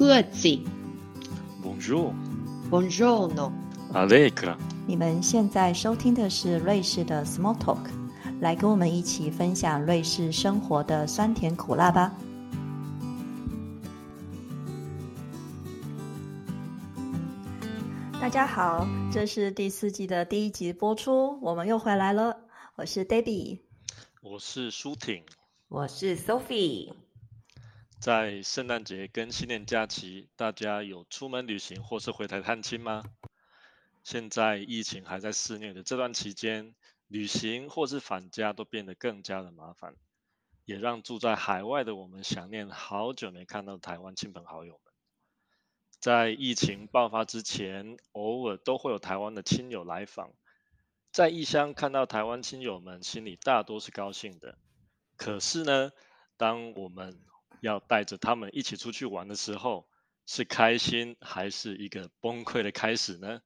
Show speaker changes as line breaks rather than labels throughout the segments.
各自。
Bonjour,
Buongiorno。
Allegra。
你们现在收听的是瑞士的 Small Talk，来跟我们一起分享瑞士生活的酸甜苦辣吧。大家好，这是第四季的第一集播出，我们又回来了。我是 Debbie，
我是舒婷。
我是 Sophie。
在圣诞节跟新年假期，大家有出门旅行或是回台探亲吗？现在疫情还在肆虐的这段期间，旅行或是返家都变得更加的麻烦，也让住在海外的我们想念好久没看到台湾亲朋好友们。在疫情爆发之前，偶尔都会有台湾的亲友来访，在异乡看到台湾亲友们，心里大多是高兴的。可是呢，当我们要带着他们一起出去玩的时候，是开心还是一个崩溃的开始呢？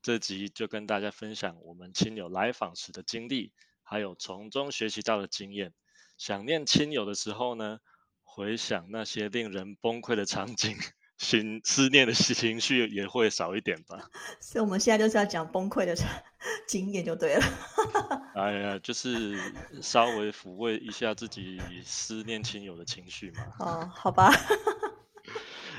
这集就跟大家分享我们亲友来访时的经历，还有从中学习到的经验。想念亲友的时候呢，回想那些令人崩溃的场景，心思念的情绪也会少一点吧。
所以我们现在就是要讲崩溃的 经验就对了。
哎呀，就是稍微抚慰一下自己思念亲友的情绪嘛。
哦，好吧。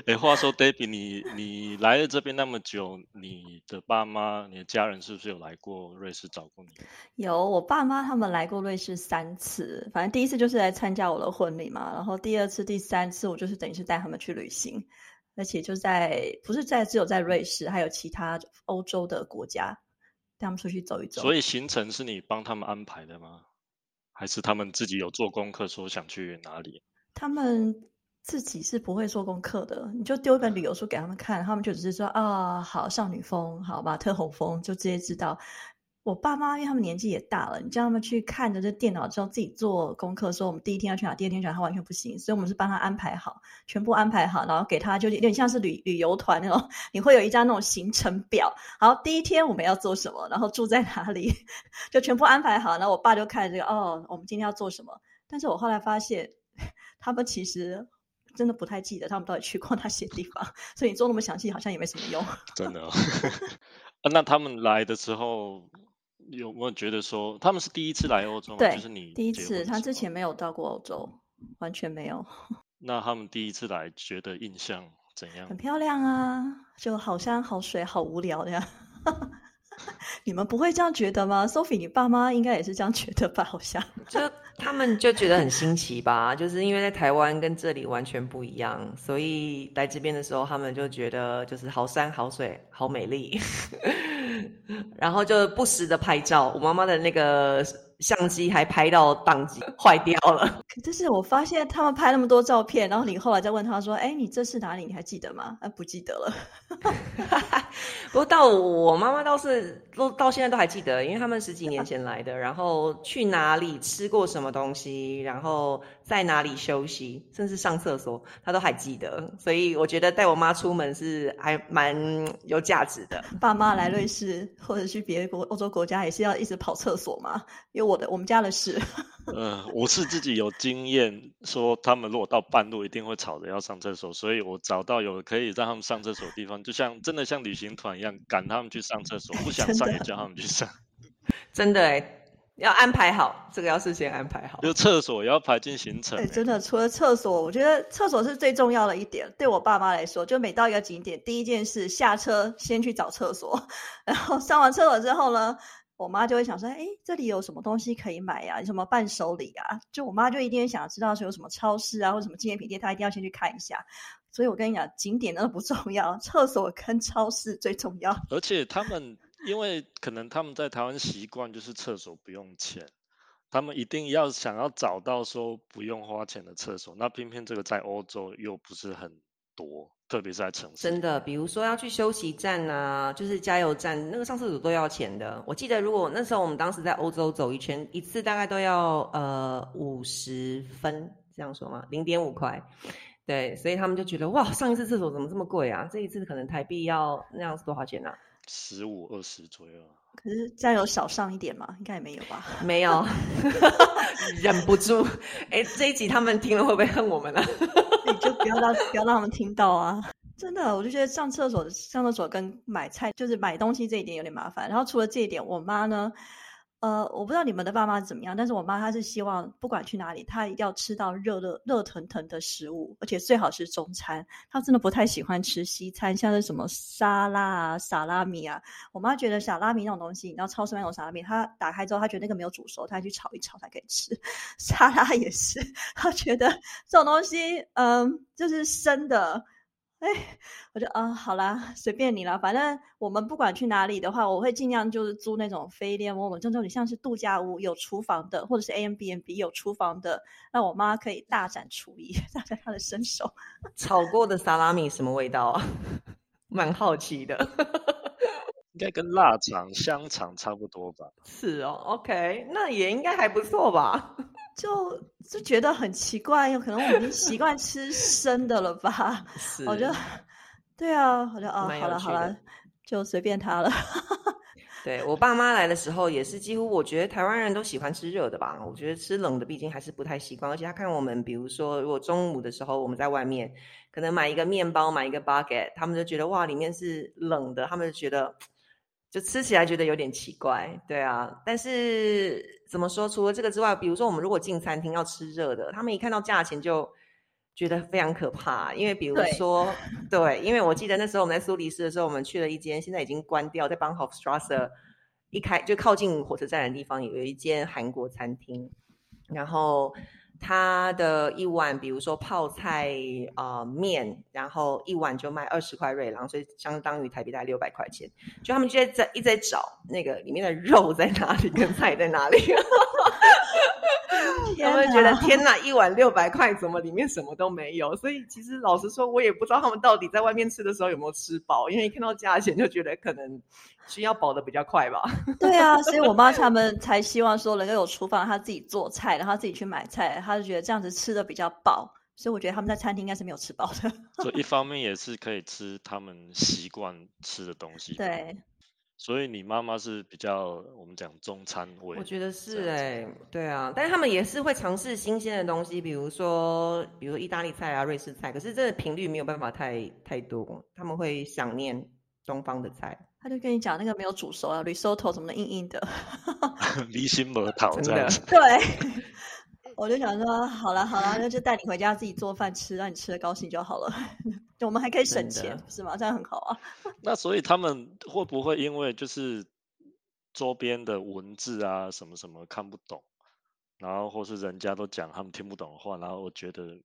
哎，话说，Debbie，你你来了这边那么久，你的爸妈、你的家人是不是有来过瑞士找过你？
有，我爸妈他们来过瑞士三次，反正第一次就是来参加我的婚礼嘛，然后第二次、第三次我就是等于是带他们去旅行，而且就在不是在只有在瑞士，还有其他欧洲的国家带他们出去走一走。
所以行程是你帮他们安排的吗？还是他们自己有做功课，说想去哪里？
他们自己是不会做功课的，你就丢一本旅游书给他们看，他们就只是说啊，好少女风，好马特洪峰，就直接知道。我爸妈因为他们年纪也大了，你叫他们去看着这电脑之后自己做功课，说我们第一天要去哪，第二天去哪，他完全不行，所以我们是帮他安排好，全部安排好，然后给他就有点像是旅旅游团那种，你会有一张那种行程表，好第一天我们要做什么，然后住在哪里，就全部安排好，然后我爸就看这个哦，我们今天要做什么，但是我后来发现 他们其实。真的不太记得他们到底去过哪些地方，所以你做那么详细好像也没什么用。
真的、那他们来的时候有没有觉得说他们是第一次来欧洲吗？
对，
就是你
第一次，他之前没有到过欧洲，完全没有。
那他们第一次来，觉得印象怎样？
很漂亮啊，就好山好水，好无聊的呀。你们不会这样觉得吗？Sophie，你爸妈应该也是这样觉得吧？好像
就他们就觉得很新奇吧，就是因为在台湾跟这里完全不一样，所以来这边的时候，他们就觉得就是好山好水好美丽，然后就不时的拍照。我妈妈的那个相机还拍到宕机坏掉了。
可是我发现他们拍那么多照片，然后你后来再问他说：“哎，你这是哪里？你还记得吗？”啊，不记得了。
不过到我妈妈倒是都到现在都还记得，因为他们十几年前来的，然后去哪里吃过什么东西，然后在哪里休息，甚至上厕所，他都还记得。所以我觉得带我妈出门是还蛮有价值的。
爸妈来瑞士或者去别的国欧洲国家，也是要一直跑厕所嘛？因为我的我们家的事。
嗯，我是自己有经验，说他们如果到半路一定会吵着要上厕所，所以我找到有可以让他们上厕所的地方，就像真的像旅行团一样，赶他们去上厕所，不想上也叫他们去上。
真的哎，要安排好，这个要事先安排好。
就厕所也要排进行程。
对，真的，除了厕所，我觉得厕所是最重要的一点。对我爸妈来说，就每到一个景点，第一件事下车先去找厕所，然后上完厕所之后呢？我妈就会想说：“哎，这里有什么东西可以买呀？有什么伴手礼啊？”就我妈就一定想知道是有什么超市啊，或者什么纪念品店，她一定要先去看一下。所以我跟你讲，景点那不重要，厕所跟超市最重要。
而且他们因为可能他们在台湾习惯就是厕所不用钱，他们一定要想要找到说不用花钱的厕所。那偏偏这个在欧洲又不是很多。特别是在城市，
真的，比如说要去休息站啊，就是加油站，那个上厕所都要钱的。我记得，如果那时候我们当时在欧洲走一圈，一次大概都要呃五十分，这样说吗？零点五块。对，所以他们就觉得哇，上一次厕所怎么这么贵啊？这一次可能台币要那样是多少钱呢、啊？
十五二十左右。
可是加油少上一点嘛？应该也没有吧？
没有，忍不住。哎，这一集他们听了会不会恨我们呢、啊？
你就不要让不要让他们听到啊！真的，我就觉得上厕所上厕所跟买菜就是买东西这一点有点麻烦。然后除了这一点，我妈呢？呃，我不知道你们的爸妈怎么样，但是我妈她是希望不管去哪里，她一定要吃到热热热腾腾的食物，而且最好是中餐。她真的不太喜欢吃西餐，像是什么沙拉啊、沙拉米啊。我妈觉得沙拉米那种东西，你知道超市那种沙拉米，她打开之后，她觉得那个没有煮熟，她去炒一炒才可以吃。沙拉也是，她觉得这种东西，嗯，就是生的。哎，我就啊，好啦，随便你啦，反正我们不管去哪里的话，我会尽量就是租那种非联网，这种你像是度假屋有厨房的，或者是 A M B N B 有厨房的，让我妈可以大展厨艺，大展她的身手。
炒过的萨拉米什么味道啊？蛮好奇的。
应该跟腊肠、香肠差不多吧？
是哦，OK，那也应该还不错吧？
就就觉得很奇怪，有可能我已经习惯吃生的了吧？我就对啊，我就啊，好了好了，就随便他了。
对我爸妈来的时候，也是几乎我觉得台湾人都喜欢吃热的吧？我觉得吃冷的毕竟还是不太习惯，而且他看我们，比如说如果中午的时候我们在外面可能买一个面包，买一个 baguette，他们就觉得哇，里面是冷的，他们就觉得。就吃起来觉得有点奇怪，对啊。但是怎么说？除了这个之外，比如说我们如果进餐厅要吃热的，他们一看到价钱就觉得非常可怕。因为比如说，对，因为我记得那时候我们在苏黎世的时候，我们去了一间现在已经关掉，在 Bahnhofstrasse 一开就靠近火车站的地方有一间韩国餐厅，然后。他的一碗，比如说泡菜啊面，然后一碗就卖二十块瑞郎，所以相当于台币大概六百块钱。就他们就在在一直在找那个里面的肉在哪里，跟菜在哪里。他们觉得天哪，一碗六百块，怎么里面什么都没有？所以其实老实说，我也不知道他们到底在外面吃的时候有没有吃饱，因为一看到价钱就觉得可能需要饱的比较快吧。
对啊，所以我妈他们才希望说能够有厨房，他自己做菜，然后自己去买菜，他就觉得这样子吃的比较饱。所以我觉得他们在餐厅应该是没有吃饱的。
所以一方面也是可以吃他们习惯吃的东西。
对。
所以你妈妈是比较我们讲中餐味，
我觉得是哎，对啊，但是他们也是会尝试新鲜的东西，比如说，比如意大利菜啊、瑞士菜，可是这个频率没有办法太太多，他们会想念东方的菜。
他就跟你讲那个没有煮熟啊，risotto 什么的硬硬的，
离心不讨这样子。
对。我就想说，好了好了，那就带你回家自己做饭吃，让你吃的高兴就好了。我们还可以省钱，是吗？这样很好啊。
那所以他们会不会因为就是周边的文字啊什么什么看不懂，然后或是人家都讲他们听不懂的话，然后我觉得。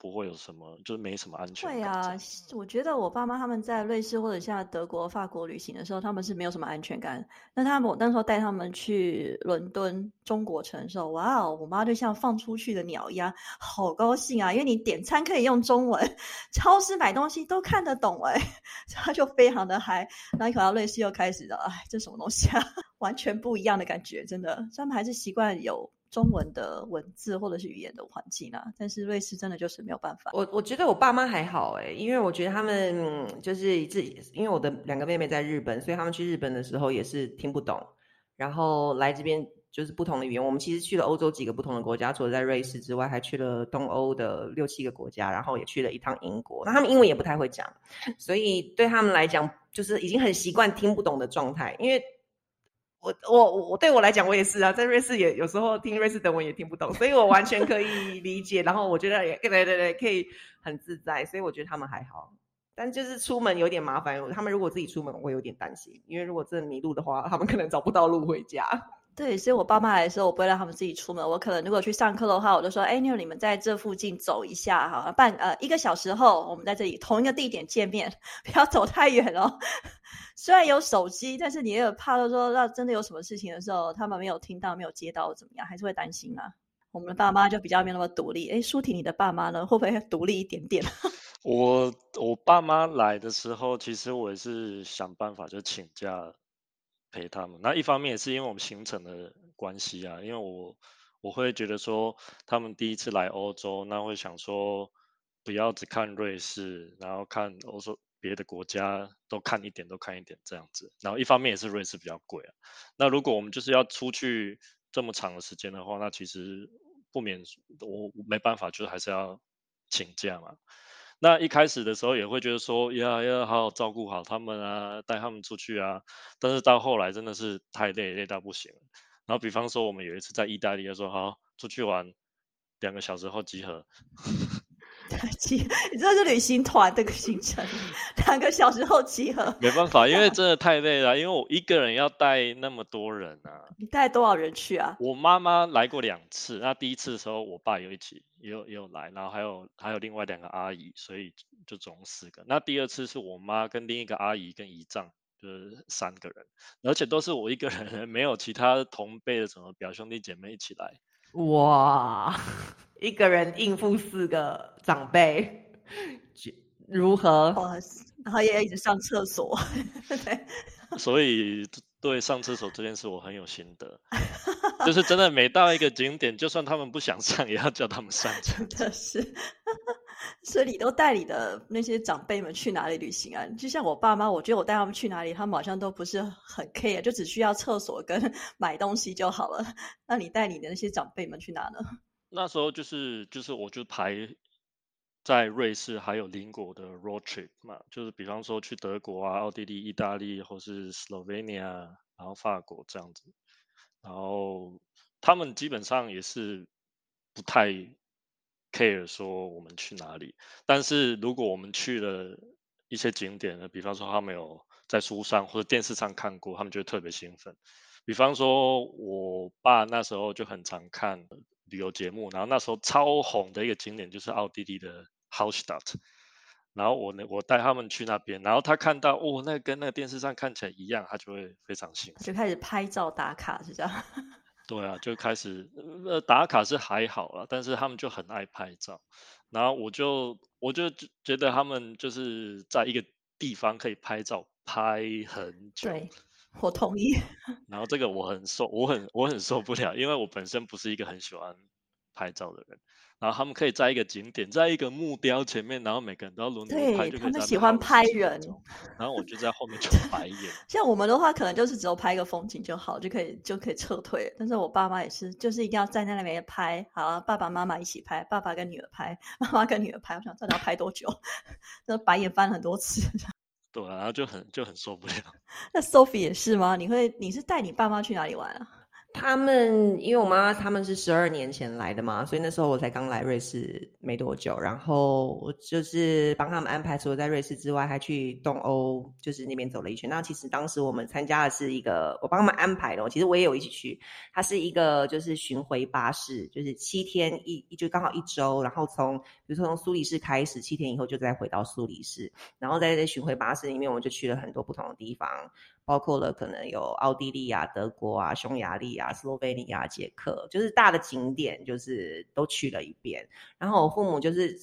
不会有什么，就是没什么安全感。
对啊，我觉得我爸妈他们在瑞士或者像德国、法国旅行的时候，他们是没有什么安全感。那他们我那时候带他们去伦敦中国城的时候，哇哦，我妈就像放出去的鸟一样，好高兴啊！因为你点餐可以用中文，超市买东西都看得懂哎，他就非常的嗨。然后一回到瑞士又开始了，哎，这什么东西啊？完全不一样的感觉，真的，他们还是习惯有。中文的文字或者是语言的环境啊，但是瑞士真的就是没有办法。
我我觉得我爸妈还好哎，因为我觉得他们就是自己，因为我的两个妹妹在日本，所以他们去日本的时候也是听不懂，然后来这边就是不同的语言。我们其实去了欧洲几个不同的国家，除了在瑞士之外，还去了东欧的六七个国家，然后也去了一趟英国。那他们英文也不太会讲，所以对他们来讲，就是已经很习惯听不懂的状态，因为。我我我对我来讲，我也是啊，在瑞士也有时候听瑞士德文也听不懂，所以我完全可以理解。然后我觉得也对对对，可以很自在，所以我觉得他们还好。但就是出门有点麻烦，他们如果自己出门，我会有点担心，因为如果真的迷路的话，他们可能找不到路回家。
对，所以我爸妈来的时候，我不会让他们自己出门。我可能如果去上课的话，我就说：“哎，妞，你们在这附近走一下哈，半呃一个小时后，我们在这里同一个地点见面，不要走太远哦。”虽然有手机，但是你也有怕，说那真的有什么事情的时候，他们没有听到、没有接到怎么样，还是会担心啊。我们的爸妈就比较没有那么独立。哎，舒婷，你的爸妈呢，会不会独立一点点？
我我爸妈来的时候，其实我也是想办法就请假了。陪他们，那一方面也是因为我们行程的关系啊，因为我我会觉得说，他们第一次来欧洲，那会想说，不要只看瑞士，然后看欧洲别的国家都看一点，都看一点这样子。然后一方面也是瑞士比较贵啊。那如果我们就是要出去这么长的时间的话，那其实不免我没办法，就是还是要请假嘛。那一开始的时候也会觉得说，要要好好照顾好他们啊，带他们出去啊。但是到后来真的是太累，累到不行。然后比方说，我们有一次在意大利，说好出去玩，两个小时后集合。
集，你知道是旅行团这个行程，两个小时后集合。
没办法，因为真的太累了，因为我一个人要带那么多人啊。
你带多少人去啊？
我妈妈来过两次，那第一次的时候，我爸有一起，也有也有来，然后还有还有另外两个阿姨，所以就总共四个。那第二次是我妈跟另一个阿姨跟姨丈，就是三个人，而且都是我一个人，没有其他同辈的什么表兄弟姐妹一起来。
哇，一个人应付四个长辈，如何？
然后也一直上厕所，对。
所以对上厕所这件事我很有心得，就是真的每到一个景点，就算他们不想上，也要叫他们上。
真的是。所以你都带你的那些长辈们去哪里旅行啊？就像我爸妈，我觉得我带他们去哪里，他们好像都不是很 care，就只需要厕所跟买东西就好了。那你带你的那些长辈们去哪呢？
那时候就是就是我就排在瑞士还有邻国的 road trip 嘛，就是比方说去德国啊、奥地利、意大利或是 Slovenia，然后法国这样子。然后他们基本上也是不太。care 说我们去哪里，但是如果我们去了一些景点呢，比方说他们有在书上或者电视上看过，他们就特别兴奋。比方说我爸那时候就很常看旅游节目，然后那时候超红的一个景点就是奥地利的 Hallstatt，然后我呢我带他们去那边，然后他看到哦，那跟那个电视上看起来一样，他就会非常兴奋，
就开始拍照打卡，是这样。
对啊，就开始呃打卡是还好了，但是他们就很爱拍照，然后我就我就觉得他们就是在一个地方可以拍照拍很久，
对，我同意。
然后这个我很受我很我很受不了，因为我本身不是一个很喜欢拍照的人。然后他们可以在一个景点，在一个木雕前面，然后每个人都要轮流拍，就
他们喜欢拍人。
然后我就在后面 就白眼。
像我们的话，可能就是只有拍一个风景就好，就可以就可以撤退。但是我爸妈也是，就是一定要站在那边拍，好，爸爸妈妈一起拍，爸爸跟女儿拍，妈妈跟女儿拍。我想到底要拍多久？那白眼翻了很多次。
对啊，然后就很就很受不了。
那 Sophie 也是吗？你会你是带你爸妈去哪里玩啊？
他们因为我妈妈他们是十二年前来的嘛，所以那时候我才刚来瑞士没多久，然后我就是帮他们安排，除了在瑞士之外，还去东欧，就是那边走了一圈。那其实当时我们参加的是一个，我帮他们安排的，其实我也有一起去。它是一个就是巡回巴士，就是七天一就刚好一周，然后从比如说从苏黎世开始，七天以后就再回到苏黎世，然后在这巡回巴士里面，我就去了很多不同的地方。包括了可能有奥地利啊、德国啊、匈牙利啊、斯洛维尼亚、捷克，就是大的景点，就是都去了一遍。然后我父母就是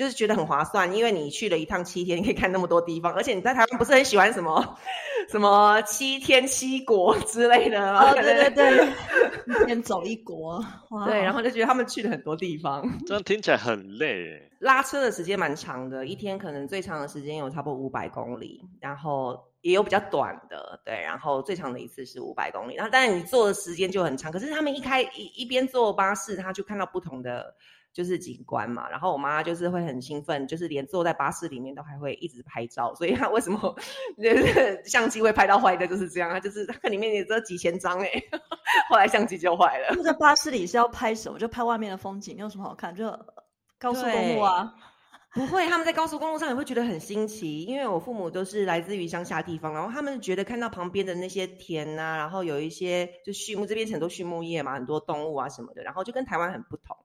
就是觉得很划算，因为你去了一趟七天，你可以看那么多地方，而且你在台湾不是很喜欢什么什么七天七国之类的
吗？对对对，一天走一国，
对，然后就觉得他们去了很多地方，
这样听起来很累，
拉车的时间蛮长的，一天可能最长的时间有差不多五百公里，然后。也有比较短的，对，然后最长的一次是五百公里，然后但是你坐的时间就很长。可是他们一开一一边坐巴士，他就看到不同的就是景观嘛。然后我妈就是会很兴奋，就是连坐在巴士里面都还会一直拍照。所以她为什么 相机会拍到坏的就是这样？她就是它里面也只有这几千张哎，后来相机就坏了。
在巴士里是要拍什么？就拍外面的风景，有什么好看？就高速公路啊。
不会，他们在高速公路上也会觉得很新奇，因为我父母都是来自于乡下地方，然后他们觉得看到旁边的那些田呐，然后有一些就畜牧，这边很多畜牧业嘛，很多动物啊什么的，然后就跟台湾很不同，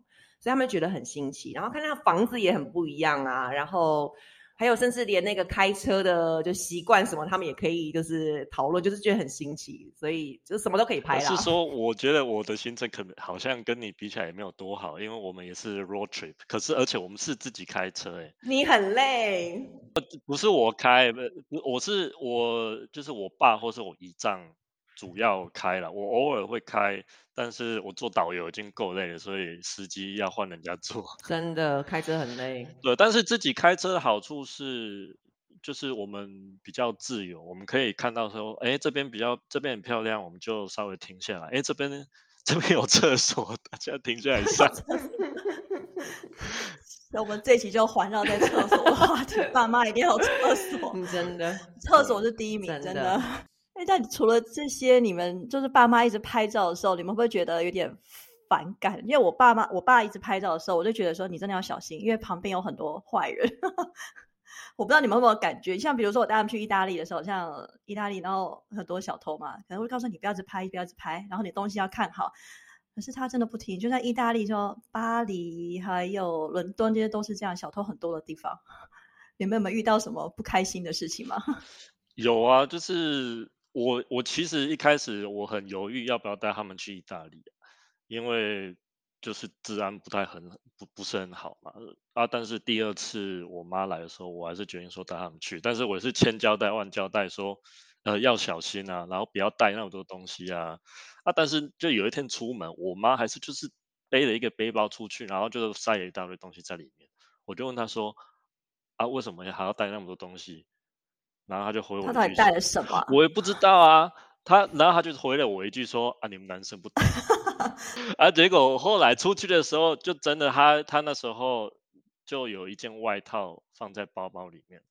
所以他们觉得很新奇，然后看到房子也很不一样啊，然后。还有，甚至连那个开车的就习惯什么，他们也可以就是讨论，就是觉得很新奇，所以就什么都可以拍啦。
是说，我觉得我的行程可能好像跟你比起来也没有多好，因为我们也是 road trip，可是而且我们是自己开车，哎，
你很累？
不是我开，不，我是我就是我爸或是我姨丈。主要开了，我偶尔会开，但是我做导游已经够累了，所以司机要换人家做。
真的开车很累。
对，但是自己开车的好处是，就是我们比较自由，我们可以看到说，哎，这边比较这边很漂亮，我们就稍微停下来。哎，这边这边有厕所，大家停下来上。
那我们这期就环绕在厕所的话题，爸妈一定要厕所，
真的，
厕所是第一名，真的。哎，但除了这些，你们就是爸妈一直拍照的时候，你们会不会觉得有点反感？因为我爸妈，我爸一直拍照的时候，我就觉得说你真的要小心，因为旁边有很多坏人。我不知道你们有没有感觉，像比如说我带他们去意大利的时候，像意大利，然后很多小偷嘛，可能会告诉你不要只拍，不要只拍，然后你东西要看好。可是他真的不听，就在意大利，说巴黎还有伦敦这些都是这样，小偷很多的地方。你们有没有遇到什么不开心的事情吗？
有啊，就是我我其实一开始我很犹豫要不要带他们去意大利，因为就是治安不太很不不是很好嘛。啊，但是第二次我妈来的时候，我还是决定说带他们去，但是我是千交代万交代说。呃，要小心啊，然后不要带那么多东西啊，啊，但是就有一天出门，我妈还是就是背了一个背包出去，然后就塞了一大堆东西在里面。我就问她说，啊，为什么还要带那么多东西？然后他就回我，
他到底带了什么？
我也不知道啊。他，然后他就回了我一句说，啊，你们男生不懂。啊，结果后来出去的时候，就真的，他他那时候就有一件外套放在包包里面。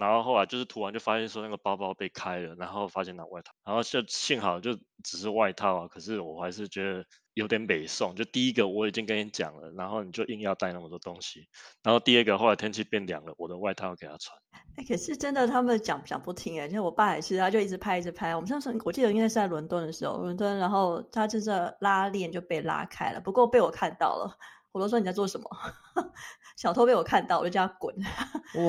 然后后来就是突然就发现说那个包包被开了，然后发现拿外套，然后就幸好就只是外套啊，可是我还是觉得有点北宋。就第一个我已经跟你讲了，然后你就硬要带那么多东西，然后第二个后来天气变凉了，我的外套给他穿。
哎，可是真的他们讲讲不听哎，像我爸也是，他就一直拍一直拍。我们上次我记得应该是在伦敦的时候，伦敦，然后他就是拉链就被拉开了，不过被我看到了。我都说你在做什么？小偷被我看到，我就叫他滚。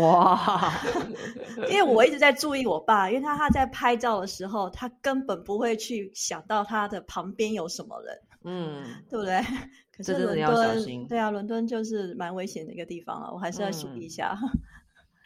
哇！因为我一直在注意我爸，因为他他在拍照的时候，他根本不会去想到他的旁边有什么人。嗯，对不对？可是伦敦，对啊，伦敦就是蛮危险的一个地方了，我还是要注意一下。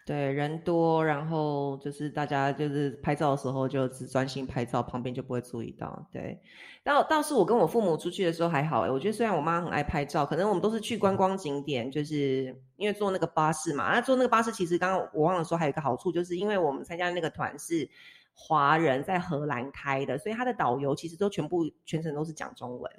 对，人多，然后就是大家就是拍照的时候就只专心拍照，旁边就不会注意到。对，倒倒是我跟我父母出去的时候还好哎，我觉得虽然我妈很爱拍照，可能我们都是去观光景点，就是因为坐那个巴士嘛。那坐那个巴士其实刚刚我忘了说，还有一个好处，就是因为我们参加那个团是华人在荷兰开的，所以他的导游其实都全部全程都是讲中文。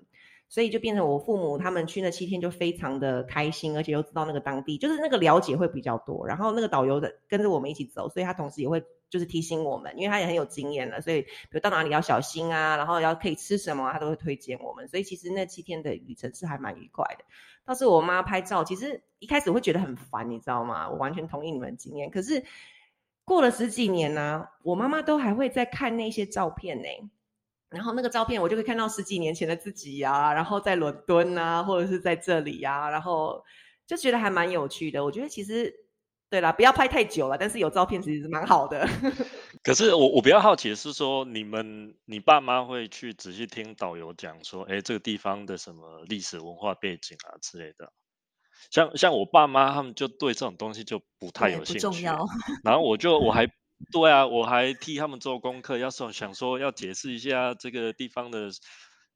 所以就变成我父母他们去那七天就非常的开心，而且又知道那个当地，就是那个了解会比较多。然后那个导游的跟着我们一起走，所以他同时也会就是提醒我们，因为他也很有经验了，所以比如到哪里要小心啊，然后要可以吃什么，他都会推荐我们。所以其实那七天的旅程是还蛮愉快的。倒是我妈拍照，其实一开始会觉得很烦，你知道吗？我完全同意你们经验。可是过了十几年呢，我妈妈都还会在看那些照片呢。然后那个照片，我就会看到十几年前的自己呀，然后在伦敦啊，或者是在这里呀，然后就觉得还蛮有趣的。我觉得其实对啦，不要拍太久了，但是有照片其实是蛮好的。
可是我我比较好奇的是说，你们你爸妈会去仔细听导游讲说，哎，这个地方的什么历史文化背景啊之类的。像像我爸妈他们就对这种东西就不太有兴趣。然后我就我还。对啊，我还替他们做功课，要说想说要解释一下这个地方的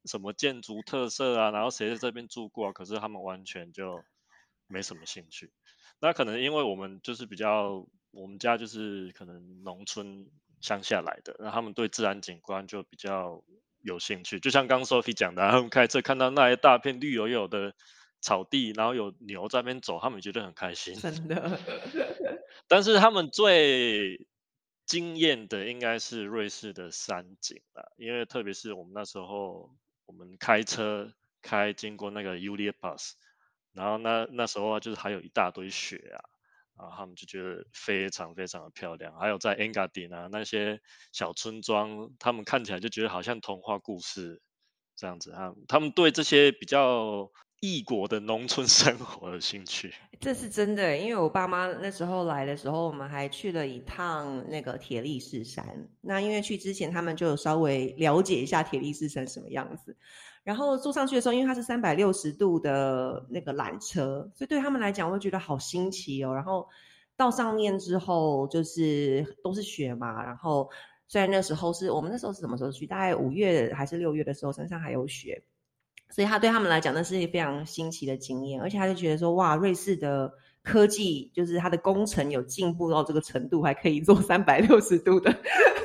什么建筑特色啊，然后谁在这边住过，可是他们完全就没什么兴趣。那可能因为我们就是比较，我们家就是可能农村乡下来的，那他们对自然景观就比较有兴趣。就像刚 Sophie 讲的，他们开车看到那一大片绿油油的草地，然后有牛在那边走，他们觉得很开心。
真的，
但是他们最惊艳的应该是瑞士的山景了，因为特别是我们那时候，我们开车开经过那个 Ulia Pass，然后那那时候啊就是还有一大堆雪啊，然后他们就觉得非常非常的漂亮。还有在 Engadin 啊那些小村庄，他们看起来就觉得好像童话故事这样子啊，他们对这些比较。异国的农村生活的兴趣，
这是真的。因为我爸妈那时候来的时候，我们还去了一趟那个铁力士山。那因为去之前，他们就有稍微了解一下铁力士山什么样子。然后坐上去的时候，因为它是三百六十度的那个缆车，所以对他们来讲，我会觉得好新奇哦。然后到上面之后，就是都是雪嘛。然后虽然那时候是我们那时候是什么时候去？大概五月还是六月的时候，山上还有雪。所以他对他们来讲，那是一非常新奇的经验，而且他就觉得说，哇，瑞士的科技，就是它的工程有进步到这个程度，还可以做三百六十度的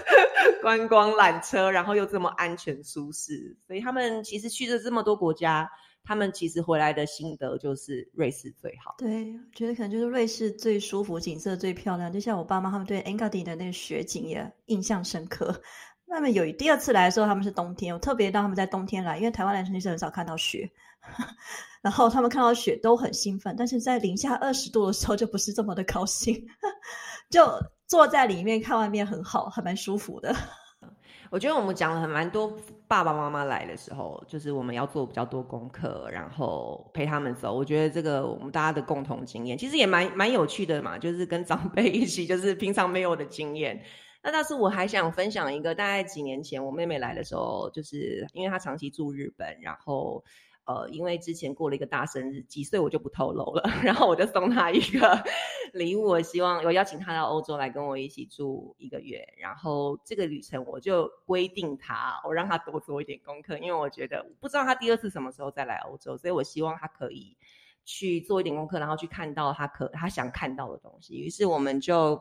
观光缆车，然后又这么安全舒适，所以他们其实去了这么多国家。他们其实回来的心得就是瑞士最好。
对，我觉得可能就是瑞士最舒服，景色最漂亮。就像我爸妈他们对 Engadin 的那个雪景也印象深刻。那么有第二次来的时候，他们是冬天，我特别让他们在冬天来，因为台湾来其实很少看到雪。然后他们看到雪都很兴奋，但是在零下二十度的时候就不是这么的高兴。就坐在里面看外面很好，还蛮舒服的。
我觉得我们讲了很蛮多，爸爸妈妈来的时候，就是我们要做比较多功课，然后陪他们走。我觉得这个我们大家的共同经验，其实也蛮蛮有趣的嘛，就是跟长辈一起，就是平常没有的经验。那但是我还想分享一个，大概几年前我妹妹来的时候，就是因为她长期住日本，然后。呃，因为之前过了一个大生日，几岁我就不透露了。然后我就送他一个 礼物，我希望我邀请他到欧洲来跟我一起住一个月。然后这个旅程我就规定他，我让他多做一点功课，因为我觉得不知道他第二次什么时候再来欧洲，所以我希望他可以去做一点功课，然后去看到他可他想看到的东西。于是我们就。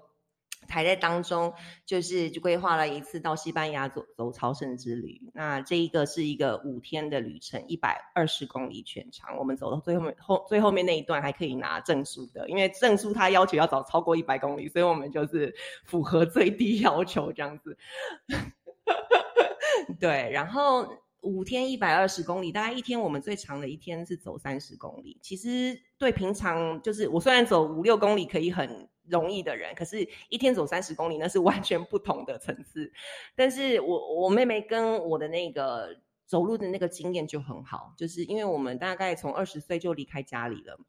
排在当中，就是就规划了一次到西班牙走走朝圣之旅。那这一个是一个五天的旅程，一百二十公里全长。我们走到最后面后最后面那一段还可以拿证书的，因为证书它要求要走超过一百公里，所以我们就是符合最低要求这样子。对，然后五天一百二十公里，大概一天我们最长的一天是走三十公里。其实对平常就是我虽然走五六公里可以很。容易的人，可是一天走三十公里，那是完全不同的层次。但是我我妹妹跟我的那个走路的那个经验就很好，就是因为我们大概从二十岁就离开家里了，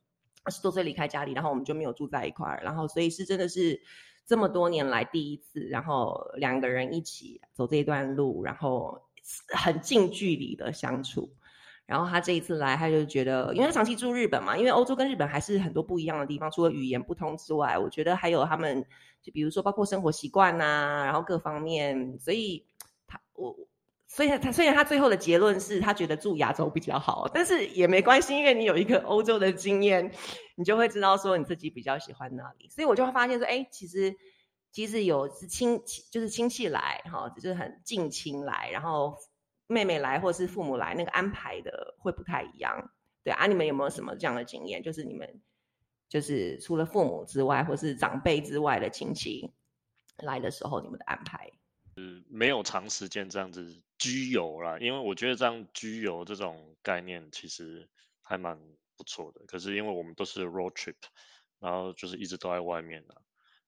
二十多岁离开家里，然后我们就没有住在一块儿，然后所以是真的是这么多年来第一次，然后两个人一起走这一段路，然后很近距离的相处。然后他这一次来，他就觉得，因为他长期住日本嘛，因为欧洲跟日本还是很多不一样的地方，除了语言不通之外，我觉得还有他们，就比如说包括生活习惯呐，然后各方面，所以他我，所以他虽然他最后的结论是他觉得住亚洲比较好，但是也没关系，因为你有一个欧洲的经验，你就会知道说你自己比较喜欢哪里，所以我就会发现说，哎，其实其实有是亲就是亲戚来哈，就是很近亲来，然后。妹妹来或是父母来，那个安排的会不太一样，对啊？你们有没有什么这样的经验？就是你们就是除了父母之外，或是长辈之外的亲戚来的时候，你们的安排？
嗯，没有长时间这样子居游啦，因为我觉得这样居游这种概念其实还蛮不错的。可是因为我们都是 road trip，然后就是一直都在外面的，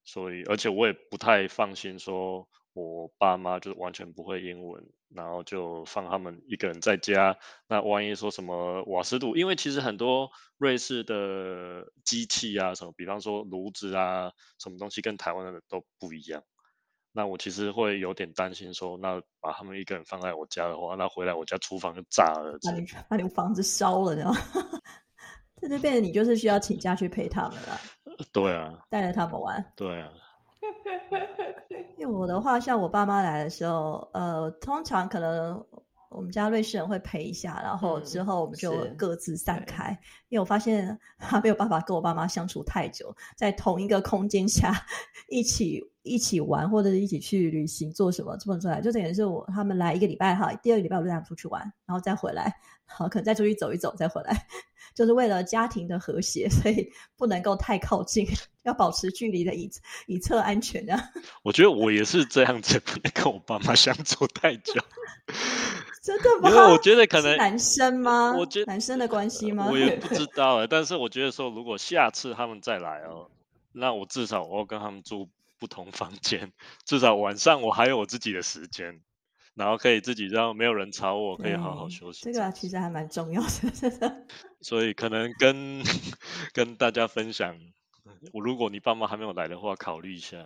所以而且我也不太放心说。我爸妈就是完全不会英文，然后就放他们一个人在家。那万一说什么瓦斯度，因为其实很多瑞士的机器啊，什么，比方说炉子啊，什么东西跟台湾的都不一样。那我其实会有点担心，说那把他们一个人放在我家的话，那回来我家厨房就炸了，
把你把你房子烧了，然 后这就变成你就是需要请假去陪他们了。
对啊，
带着他们玩。
对啊。
因为我的话，像我爸妈来的时候，呃，通常可能我们家瑞士人会陪一下，然后之后我们就各自散开。因为我发现他没有办法跟我爸妈相处太久，在同一个空间下一起一起玩或者是一起去旅行做什么这么出来，就等于是我他们来一个礼拜哈，第二个礼拜我就带他们出去玩，然后再回来，好可能再出去走一走再回来。就是为了家庭的和谐，所以不能够太靠近，要保持距离的，以以测安全的。
我觉得我也是这样子，不能跟我爸妈相处太久。
真的吗？
因为我觉得可能
男生吗？
我觉得
男生的关系吗？
我也不知道哎，但是我觉得说，如果下次他们再来哦，那我至少我要跟他们住不同房间，至少晚上我还有我自己的时间。然后可以自己让没有人吵我，可以好好休息。
这个其实还蛮重要的，
所以可能跟跟大家分享，我如果你爸妈还没有来的话，考虑一下，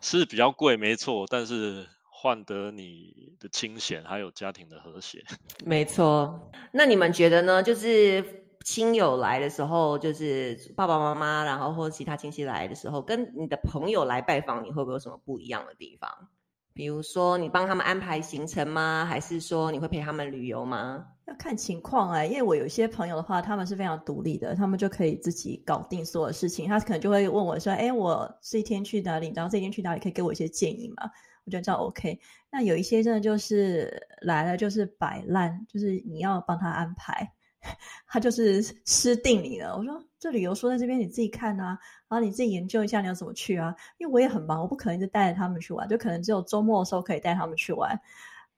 是比较贵没错，但是换得你的清闲还有家庭的和谐。
没错，那你们觉得呢？就是亲友来的时候，就是爸爸妈妈，然后或其他亲戚来的时候，跟你的朋友来拜访，你会不会有什么不一样的地方？比如说，你帮他们安排行程吗？还是说你会陪他们旅游吗？
要看情况哎，因为我有些朋友的话，他们是非常独立的，他们就可以自己搞定所有事情。他可能就会问我说：“哎，我这一天去哪里？然后这一天去哪里？可以给我一些建议吗？”我觉得这样 OK。那有一些真的就是来了就是摆烂，就是你要帮他安排，他就是吃定你了。我说。这旅游说在这边你自己看啊，然后你自己研究一下你要怎么去啊。因为我也很忙，我不可能就带着他们去玩，就可能只有周末的时候可以带他们去玩。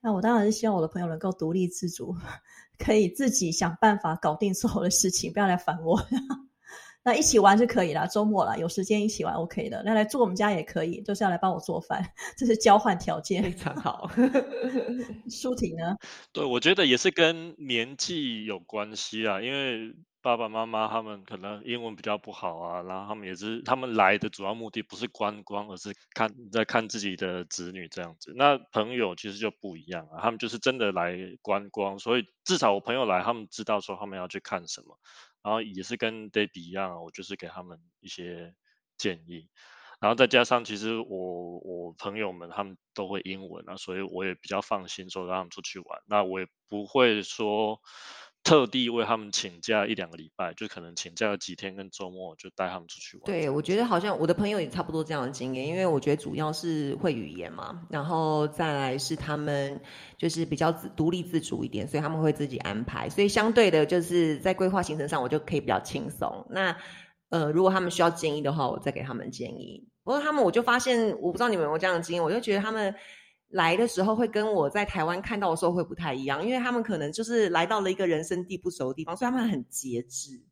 那我当然是希望我的朋友能够独立自主，可以自己想办法搞定所有的事情，不要来烦我。那一起玩是可以啦，周末了有时间一起玩 OK 的。那来住我们家也可以，就是要来帮我做饭，这是交换条件。
非常好。
舒婷呢？
对，我觉得也是跟年纪有关系啊，因为爸爸妈妈他们可能英文比较不好啊，然后他们也是他们来的主要目的不是观光，而是看在看自己的子女这样子。那朋友其实就不一样啊，他们就是真的来观光，所以至少我朋友来，他们知道说他们要去看什么。然后也是跟 Daddy 一样，我就是给他们一些建议，然后再加上其实我我朋友们他们都会英文啊，所以我也比较放心说让他们出去玩。那我也不会说。特地为他们请假一两个礼拜，就可能请假了几天，跟周末就带他们出去玩。
对，我觉得好像我的朋友也差不多这样的经验，因为我觉得主要是会语言嘛，然后再来是他们就是比较自独立自主一点，所以他们会自己安排，所以相对的就是在规划行程上，我就可以比较轻松。那呃，如果他们需要建议的话，我再给他们建议。不过他们我就发现，我不知道你们有没有这样的经验，我就觉得他们。来的时候会跟我在台湾看到的时候会不太一样，因为他们可能就是来到了一个人生地不熟的地方，所以他们很节制。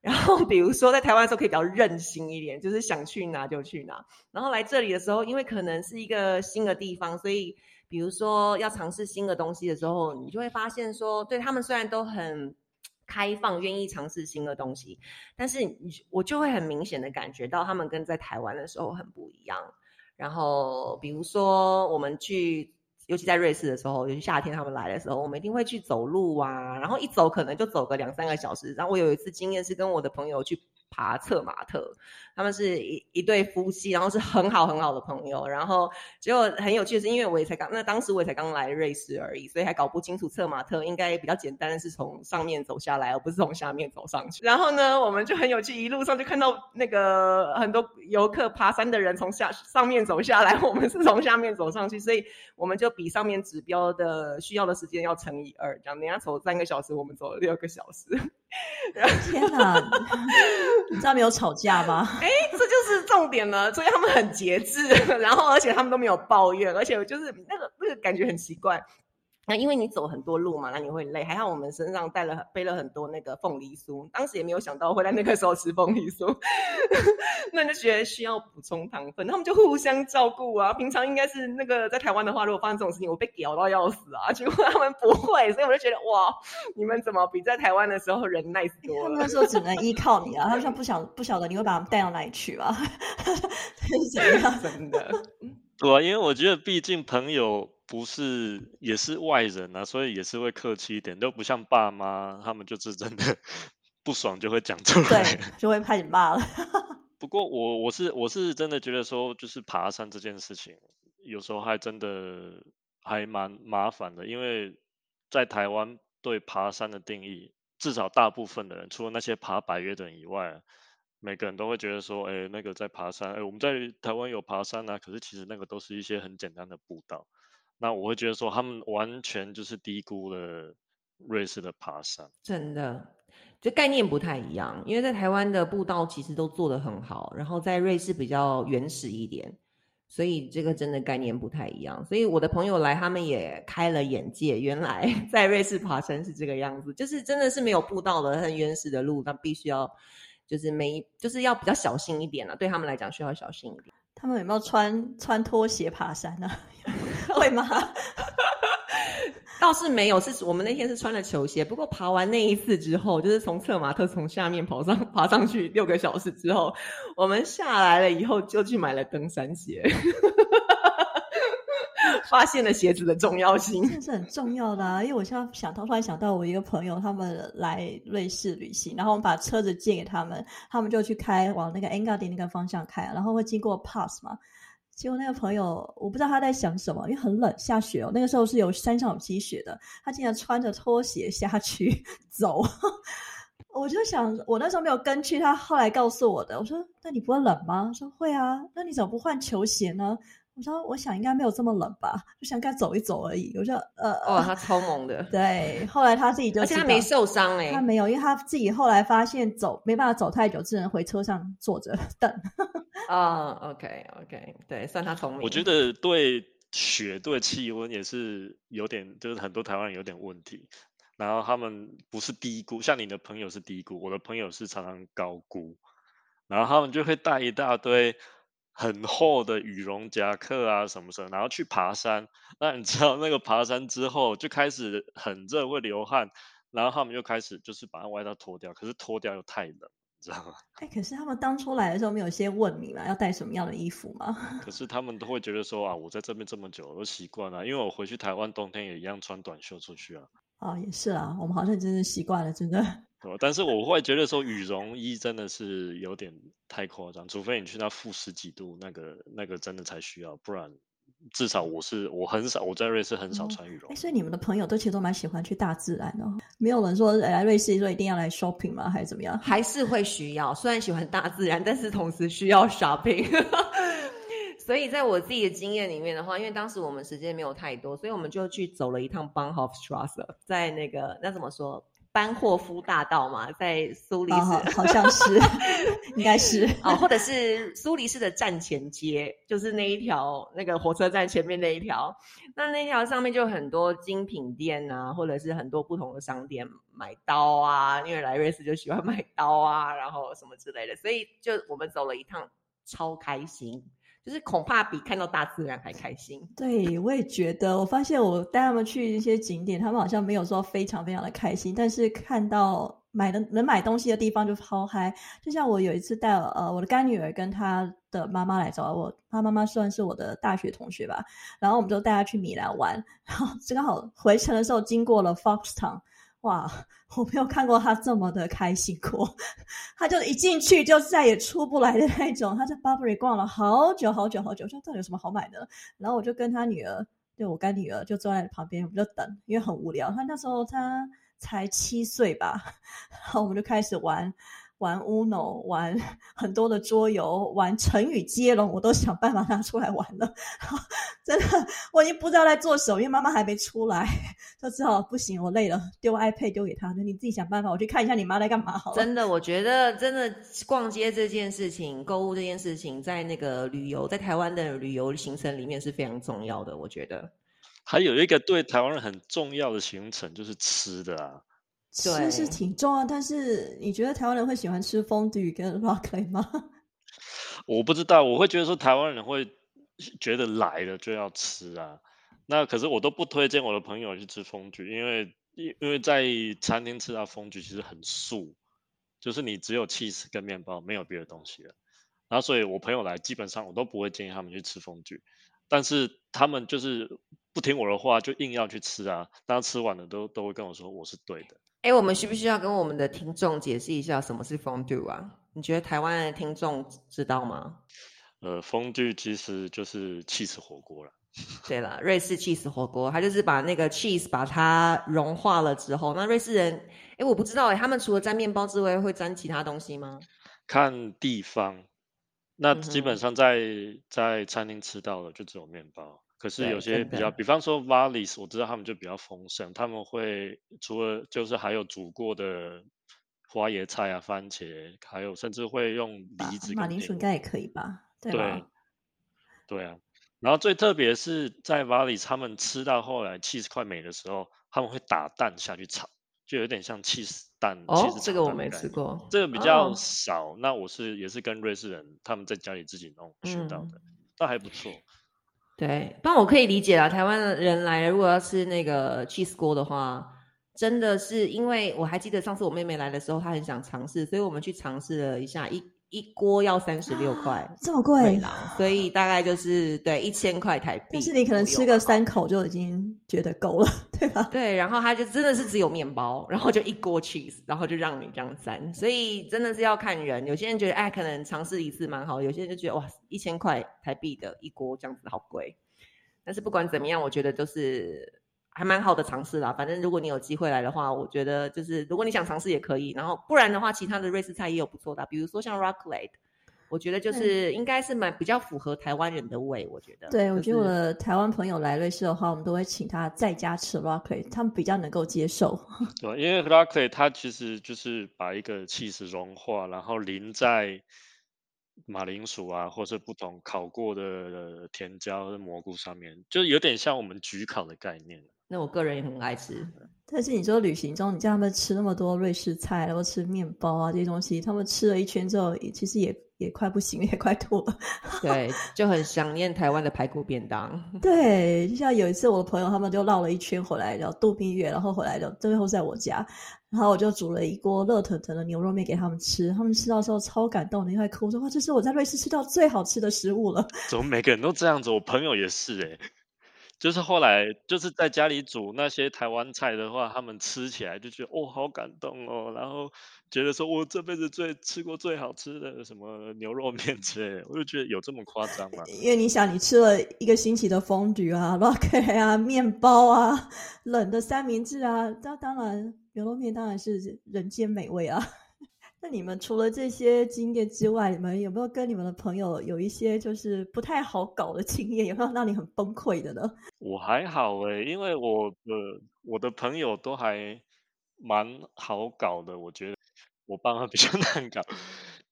然后比如说在台湾的时候可以比较任性一点，就是想去哪就去哪。然后来这里的时候，因为可能是一个新的地方，所以比如说要尝试新的东西的时候，你就会发现说，对他们虽然都很开放，愿意尝试新的东西，但是你我就会很明显的感觉到他们跟在台湾的时候很不一样。然后，比如说我们去，尤其在瑞士的时候，尤其夏天他们来的时候，我们一定会去走路啊。然后一走可能就走个两三个小时。然后我有一次经验是跟我的朋友去。爬策马特，他们是一一对夫妻，然后是很好很好的朋友，然后结果很有趣的是，因为我也才刚，那当时我也才刚来瑞士而已，所以还搞不清楚策马特应该比较简单的是从上面走下来，而不是从下面走上去。然后呢，我们就很有趣，一路上就看到那个很多游客爬山的人从下上面走下来，我们是从下面走上去，所以我们就比上面指标的需要的时间要乘以二，这样人家走三个小时，我们走了六个小时。
天哪！你知道没有吵架吗？
哎，这就是重点了。所以他们很节制，然后而且他们都没有抱怨，而且就是那个那个感觉很奇怪。那因为你走很多路嘛，那你会累。还好我们身上带了背了很多那个凤梨酥，当时也没有想到会在那个时候吃凤梨酥，那就觉得需要补充糖分。他们就互相照顾啊。平常应该是那个在台湾的话，如果发生这种事情，我被屌到要死啊。结果他们不会，所以我就觉得哇，你们怎么比在台湾的时候人 nice 多？
他们那时候只能依靠你啊。他们像不晓不晓得你会把他们带到哪里去啊？是怎样？
真的？
对啊，因为我觉得毕竟朋友。不是，也是外人啊，所以也是会客气一点，都不像爸妈，他们就是真的 不爽就会讲出来，
对，就会怕你骂了。
不过我我是我是真的觉得说，就是爬山这件事情，有时候还真的还蛮麻烦的，因为在台湾对爬山的定义，至少大部分的人，除了那些爬百越的人以外。每个人都会觉得说，哎，那个在爬山，哎，我们在台湾有爬山啊，可是其实那个都是一些很简单的步道。那我会觉得说，他们完全就是低估了瑞士的爬山。
真的，就概念不太一样。因为在台湾的步道其实都做得很好，然后在瑞士比较原始一点，所以这个真的概念不太一样。所以我的朋友来，他们也开了眼界，原来 在瑞士爬山是这个样子，就是真的是没有步道的很原始的路，那必须要就是没就是要比较小心一点了。对他们来讲，需要小心一点。
他们有没有穿穿拖鞋爬山呢？会吗？
倒是没有，是我们那天是穿了球鞋。不过爬完那一次之后，就是从策马特从下面跑上爬上去六个小时之后，我们下来了以后就去买了登山鞋。发现了鞋子的重要性，
这是很重要的啊！因为我现在想到，突然想到我一个朋友，他们来瑞士旅行，然后我们把车子借给他们，他们就去开往那个 Engadi 那个方向开，然后会经过 Pass 嘛，结果那个朋友，我不知道他在想什么，因为很冷，下雪哦。那个时候是有山上有积雪的，他竟然穿着拖鞋下去 走。我就想，我那时候没有跟去，他后来告诉我的。我说：“那你不会冷吗？”他说：“会啊。”那你怎么不换球鞋呢？我说：“我想应该没有这么冷吧，就想该走一走而已。”我说：“呃，
哦，他 超猛的。”
对，后来他自己就，
而且他没受伤哎，
他没有，因为他自己后来发现走没办法走太久，只能回车上坐着等。
啊，OK OK，对，算他聪明。
我觉得对雪对气温也是有点，就是很多台湾人有点问题。然后他们不是低估，像你的朋友是低估，我的朋友是常常高估。然后他们就会带一大堆很厚的羽绒夹克啊什么什么，然后去爬山。那你知道那个爬山之后就开始很热，会流汗，然后他们就开始就是把外套脱掉，可是脱掉又太冷。知道吗？
哎，可是他们当初来的时候没有先问你嘛，要带什么样的衣服吗？
可是他们都会觉得说啊，我在这边这么久，我都习惯了，因为我回去台湾冬天也一样穿短袖出去啊。
啊，也是啊，我们好像真是习惯了，真的。
但是我会觉得说羽绒衣真的是有点太夸张，除非你去到负十几度，那个那个真的才需要，不然。至少我是我很少我在瑞士很少穿羽绒，
所以你们的朋友都其实都蛮喜欢去大自然的，没有人说来瑞士说一定要来 shopping 吗？还是怎么样？
还是会需要，虽然喜欢大自然，但是同时需要 shopping。所以在我自己的经验里面的话，因为当时我们时间没有太多，所以我们就去走了一趟 Bahnhofstrasse，在那个那怎么说？班霍夫大道嘛，在苏黎世，
好像是，应该是。
哦，或者是苏黎世的站前街，就是那一条那个火车站前面那一条，那那条上面就很多精品店啊，或者是很多不同的商店买刀啊，因为莱瑞斯就喜欢买刀啊，然后什么之类的，所以就我们走了一趟，超开心。就是恐怕比看到大自然还开心。
对，我也觉得。我发现我带他们去一些景点，他们好像没有说非常非常的开心，但是看到买的能买东西的地方就超嗨。就像我有一次带呃我的干女儿跟她的妈妈来找我，她妈妈算是我的大学同学吧，然后我们就带她去米兰玩，然后正好回程的时候经过了 Foxtown。哇，我没有看过他这么的开心过，他就一进去就再也出不来的那种。他在 Burberry 逛了好久好久好久，说到底有什么好买的？然后我就跟他女儿，对我干女儿就坐在旁边，我们就等，因为很无聊。他那时候他才七岁吧，然后我们就开始玩。玩 Uno，玩 很多的桌游，玩成语接龙，我都想办法拿出来玩了。真的，我已经不知道在做什么，因为妈妈还没出来，就只好不行，我累了，丢 iPad 丢给她，那你自己想办法，我去看一下你妈在干嘛好了。
真的，我觉得真的逛街这件事情，购物这件事情，在那个旅游，在台湾的旅游行程里面是非常重要的。我觉得
还有一个对台湾人很重要的行程就是吃的啊。
吃是挺重要，但是你觉得台湾人会喜欢吃风迪跟 rockly 吗？
我不知道，我会觉得说台湾人会觉得来了就要吃啊。那可是我都不推荐我的朋友去吃风菊，因为因因为在餐厅吃到风菊其实很素，就是你只有 cheese 跟面包，没有别的东西了。然后所以我朋友来，基本上我都不会建议他们去吃风菊，但是他们就是不听我的话，就硬要去吃啊。当吃完了都都会跟我说我是对的。
哎，我们需不需要跟我们的听众解释一下什么是 fondue 啊？你觉得台湾的听众知道吗？
呃，fondue 其实就是 cheese 火锅了。
对了，瑞士 cheese 火锅，它就是把那个 cheese 把它融化了之后，那瑞士人，哎，我不知道哎，他们除了沾面包之外，会沾其他东西吗？
看地方，那基本上在在餐厅吃到的就只有面包。可是有些比较，比方说 Valleys，我知道他们就比较丰盛，他们会除了就是还有煮过的花椰菜啊、番茄，还有甚至会用梨子。
马铃薯应该也可以吧？对
对啊，然后最特别是在 Valleys，他们吃到后来 cheese 快没的时候，他们会打蛋下去炒，就有点像 cheese 蛋。
哦，这个我没吃过，
这个比较少。那我是也是跟瑞士人他们在家里自己弄学到的，那还不错。
对，但我可以理解啦。台湾人来，如果要吃那个 cheese 锅的话，真的是因为我还记得上次我妹妹来的时候，她很想尝试，所以我们去尝试了一下。一一锅要三十六块
这么
瑞
贵，
郎，所以大概就是对一千块台币。
但是你可能吃个三口就已经觉得够了，对吧？
对，然后它就真的是只有面包，然后就一锅 cheese，然后就让你这样沾，所以真的是要看人。有些人觉得哎，可能尝试一次蛮好，有些人就觉得哇，一千块台币的一锅这样子好贵。但是不管怎么样，我觉得都是还蛮好的尝试啦。反正如果你有机会来的话，我觉得就是如果你想尝试也可以，然后不然的话，其他的瑞士菜也有不错的啊，比如说像 raclette，我觉得就是应该是蛮比较符合台湾人的胃，我觉得。
对，我
就是
觉得我的台湾朋友来瑞士的话，我们都会请他在家吃 raclette，他们比较能够接受。
对，因为 r a c l e 它其实就是把一个 cheese 融化，然后淋在马铃薯啊，或是不同烤过的甜椒、蘑菇上面，就有点像我们焗烤的概念。
那我个人也很爱吃。
但是你说旅行中，你叫他们吃那么多瑞士菜，然后吃面包啊这些东西，他们吃了一圈之后，也其实也也快不行，也快吐了。
对，就很 想念台湾的排骨便当。
对，就像有一次我的朋友他们就绕了一圈回来，然后度蜜月，然后回来的最后在我家，然后我就煮了一锅热腾腾的牛肉面给他们吃，他们吃到的时候超感动的，因为哭说哇，这是我在瑞士吃到最好吃的食物了。
怎么每个人都这样子？我朋友也是诶、就是后来就是在家里煮那些台湾菜的话，他们吃起来就觉得哦好感动哦，然后觉得说我这辈子最吃过最好吃的什么牛肉面之类，我就觉得有这么夸张吗？
因为你想，你吃了一个星期的风菊啊、rock 啊、面包啊、冷的三明治啊，那当然牛肉面当然是人间美味啊。那你们除了这些经验之外，你们有没有跟你们的朋友有一些就是不太好搞的经验？有没有让你很崩溃的呢？
我还好诶、因为我的我的朋友都还蛮好搞的，我觉得我爸妈比较 难搞。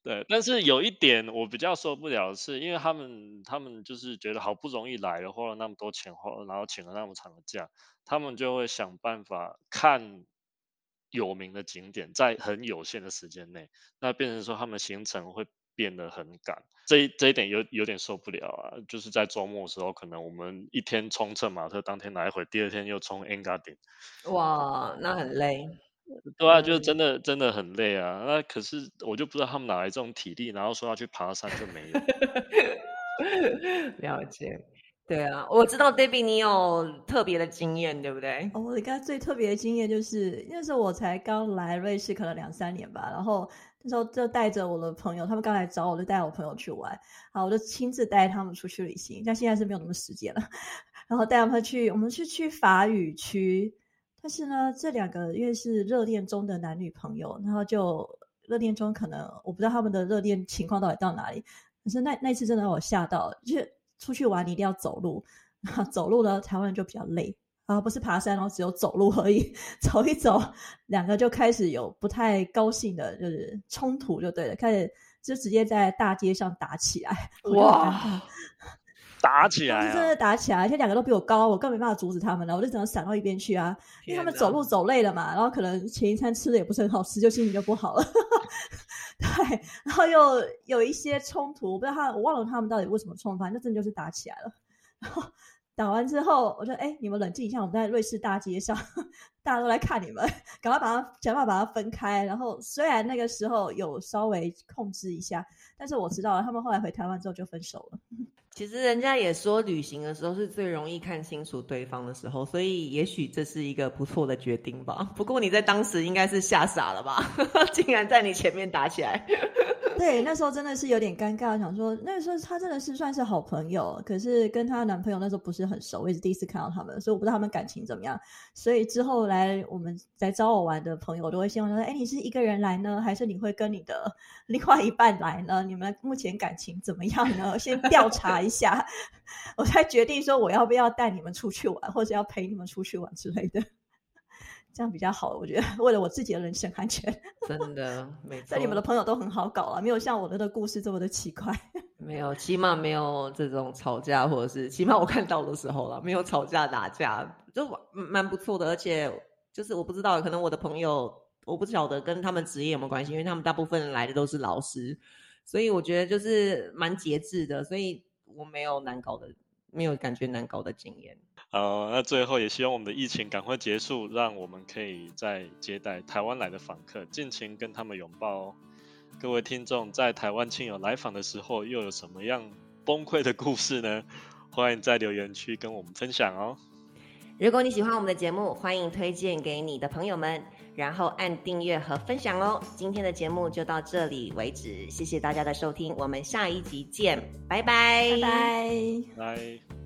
对，但是有一点我比较受不了的是，因为他们他们就是觉得好不容易来了，花了那么多钱，花然后请了那么长的假，他们就会想办法看有名的景点，在很有限的时间内，那变成说他们行程会变得很赶，这一这一点有有点受不了啊！就是在周末的时候，可能我们一天冲圣马特，当天来回，第二天又冲 Engadin，
哇，那很累。
对啊，就是
嗯
真的真的很累啊。那可是我就不知道他们哪来这种体力，然后说要去爬山就没有。
了解，对啊，我知道 Debbie 你有特别的经验，对不对？
哦，我应该最特别的经验就是那时候我才刚来瑞士，可能两三年吧。然后那时候就带着我的朋友，他们刚来找我，就带我朋友去玩。好，我就亲自带他们出去旅行。但现在是没有那么时间了。然后带他们去，我们是去法语区。但是呢，这两个因为是热恋中的男女朋友，然后就热恋中可能我不知道他们的热恋情况到底到哪里。可是那那次真的让我吓到，就是出去玩你一定要走路，走路呢台湾人就比较累。啊，不是爬山，然后只有走路而已。走一走，两个就开始有不太高兴的，就是冲突就对了，开始就直接在大街上打起来。
哇
打起来
他们真的
啊！
打起来，而且两个都比我高，我根本没办法阻止他们了，我就只能闪到一边去啊。因为他们走路走累了嘛，然后可能前一餐吃的也不是很好吃，就心情就不好了。对，然后又有一些冲突，我不知道他，我忘了他们到底为什么冲，反正真的就是打起来了。然后打完之后，我说：“哎、你们冷静一下，我们在瑞士大街上，大家都来看你们，赶快把它想办法把它分开。”然后虽然那个时候有稍微控制一下，但是我知道了，他们后来回台湾之后就分手了。
其实人家也说，旅行的时候是最容易看清楚对方的时候，所以也许这是一个不错的决定吧。不过你在当时应该是吓傻了吧？竟然在你前面打起来。
对，那时候真的是有点尴尬，想说那时候她真的是算是好朋友，可是跟她男朋友那时候不是很熟，我也是第一次看到他们，所以我不知道他们感情怎么样。所以之后来我们来找我玩的朋友，我都会希望说，哎，你是一个人来呢，还是你会跟你的另外一半来呢？你们目前感情怎么样呢？先调查一下，我才决定说我要不要带你们出去玩，或者要陪你们出去玩之类的。这样比较好，我觉得为了我自己的人身安全。
真的，没错。
但你们的朋友都很好搞啊，没有像我的的故事这么的奇怪。
没有，起码没有这种吵架，或者是起码我看到的时候了，没有吵架打架，就蛮蛮不错的。而且就是我不知道，可能我的朋友我不晓得跟他们职业有没有关系，因为他们大部分来的都是老师，所以我觉得就是蛮节制的，所以我没有难搞的，没有感觉难搞的经验。
好，那最后也希望我们的疫情赶快结束，让我们可以再接待台湾来的访客，尽情跟他们拥抱哦。各位听众在台湾亲友来访的时候，又有什么样崩溃的故事呢？欢迎在留言区跟我们分享哦。
如果你喜欢我们的节目，欢迎推荐给你的朋友们，然后按订阅和分享哦。今天的节目就到这里为止，谢谢大家的收听，我们下一集见，拜拜，
拜拜。
拜。